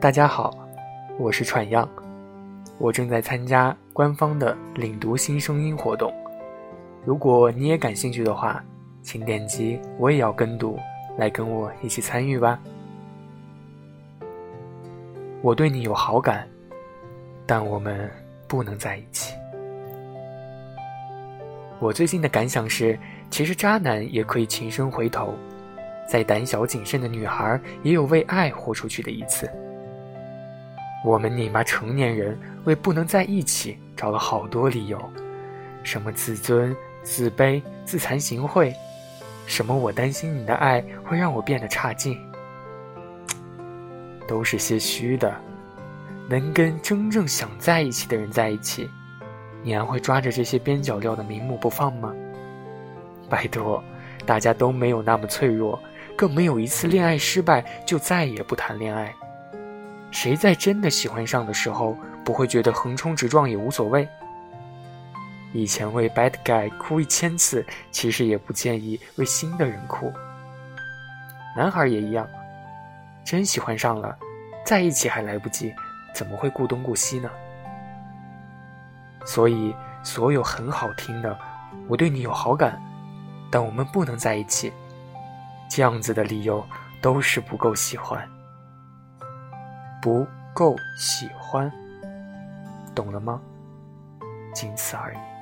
大家好，我是喘样，我正在参加官方的领读新声音活动。如果你也感兴趣的话，请点击“我也要跟读”来跟我一起参与吧。我对你有好感，但我们不能在一起。我最近的感想是，其实渣男也可以情深回头，再胆小谨慎的女孩也有为爱豁出去的一次。我们你妈成年人为不能在一起找了好多理由，什么自尊、自卑、自惭形秽，什么我担心你的爱会让我变得差劲，都是些虚的。能跟真正想在一起的人在一起。你还会抓着这些边角料的名目不放吗？拜托，大家都没有那么脆弱，更没有一次恋爱失败就再也不谈恋爱。谁在真的喜欢上的时候不会觉得横冲直撞也无所谓？以前为 bad guy 哭一千次，其实也不介意为新的人哭。男孩也一样，真喜欢上了，在一起还来不及，怎么会顾东顾西呢？所以，所有很好听的“我对你有好感，但我们不能在一起”这样子的理由，都是不够喜欢，不够喜欢，懂了吗？仅此而已。